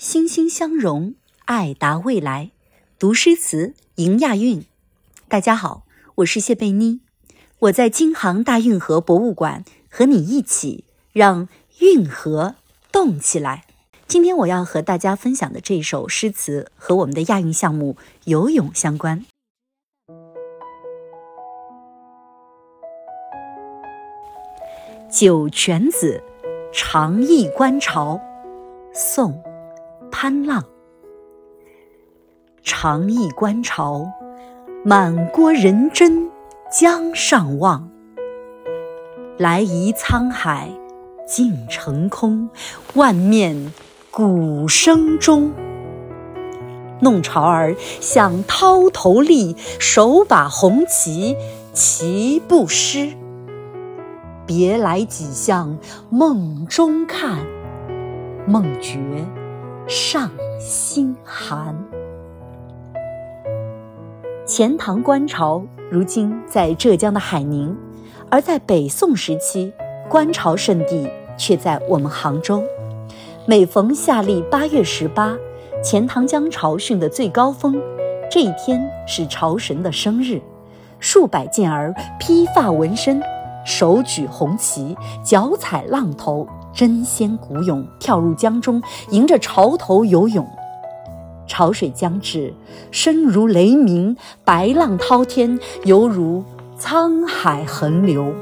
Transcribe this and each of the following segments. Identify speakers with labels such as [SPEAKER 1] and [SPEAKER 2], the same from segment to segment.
[SPEAKER 1] 心心相融，爱达未来。读诗词，迎亚运。大家好，我是谢贝妮，我在京杭大运河博物馆和你一起让运河动起来。今天我要和大家分享的这首诗词和我们的亚运项目游泳相关。《酒泉子·长忆观潮》宋·潘浪。长忆观潮，满郭人真江上望。来移沧海尽成空，万面鼓声中。弄潮儿向涛头立，手把红旗齐步诗。别来几向梦中看，梦觉上心寒。钱塘观潮如今在浙江的海宁，而在北宋时期，观潮圣地却在我们杭州。每逢夏历八月十八，钱塘江潮汛的最高峰，这一天是潮神的生日，数百健儿披发纹身。手举红旗，脚踩浪头，争先鼓勇跳入江中，迎着潮头游泳。潮水将至，声如雷鸣，白浪滔天，犹如沧海横流。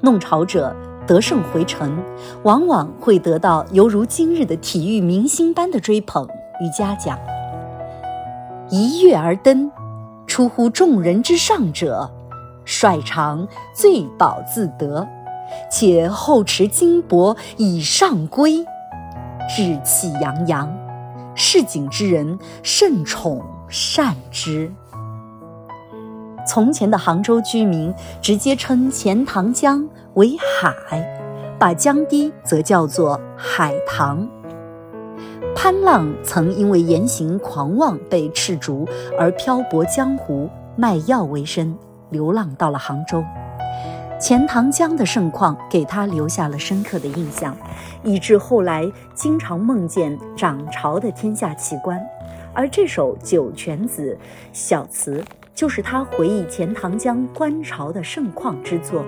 [SPEAKER 1] 弄潮者得胜回城，往往会得到犹如今日的体育明星般的追捧与嘉奖。一跃而登，出乎众人之上者。率长醉饱自得，且后持金帛以上归，志气扬扬，市井之人甚宠善之。从前的杭州居民直接称钱塘江为海，把江堤则叫做海棠。潘浪曾因为言行狂妄被斥逐，而漂泊江湖，卖药为生。流浪到了杭州，钱塘江的盛况给他留下了深刻的印象，以致后来经常梦见涨潮的天下奇观。而这首《酒泉子》小词，就是他回忆钱塘江观潮的盛况之作。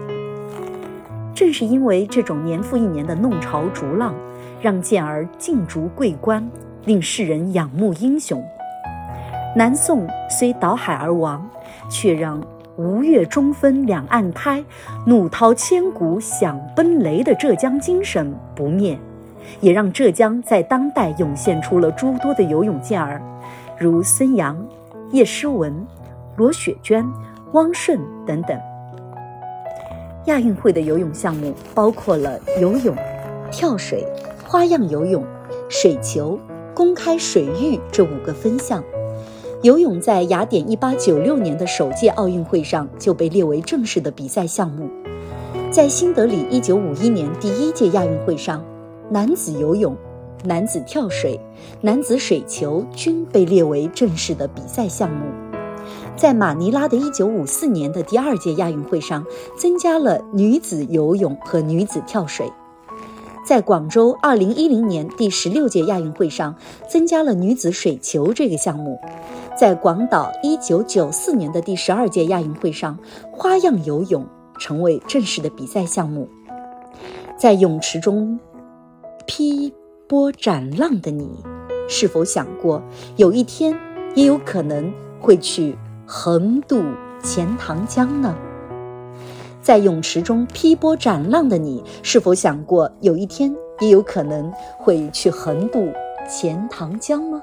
[SPEAKER 1] 正是因为这种年复一年的弄潮逐浪，让健儿竞逐桂冠，令世人仰慕英雄。南宋虽倒海而亡，却让。吴越中分两岸开，怒涛千古响奔雷的浙江精神不灭，也让浙江在当代涌现出了诸多的游泳健儿，如孙杨、叶诗文、罗雪娟、汪顺等等。亚运会的游泳项目包括了游泳、跳水、花样游泳、水球、公开水域这五个分项。游泳在雅典1896年的首届奥运会上就被列为正式的比赛项目，在新德里1951年第一届亚运会上，男子游泳、男子跳水、男子水球均被列为正式的比赛项目。在马尼拉的1954年的第二届亚运会上，增加了女子游泳和女子跳水。在广州2010年第十六届亚运会上，增加了女子水球这个项目。在广岛1994年的第十二届亚运会上，花样游泳成为正式的比赛项目。在泳池中劈波斩浪的你，是否想过有一天也有可能会去横渡钱塘江呢？在泳池中劈波斩浪的你，是否想过有一天也有可能会去横渡钱塘江吗？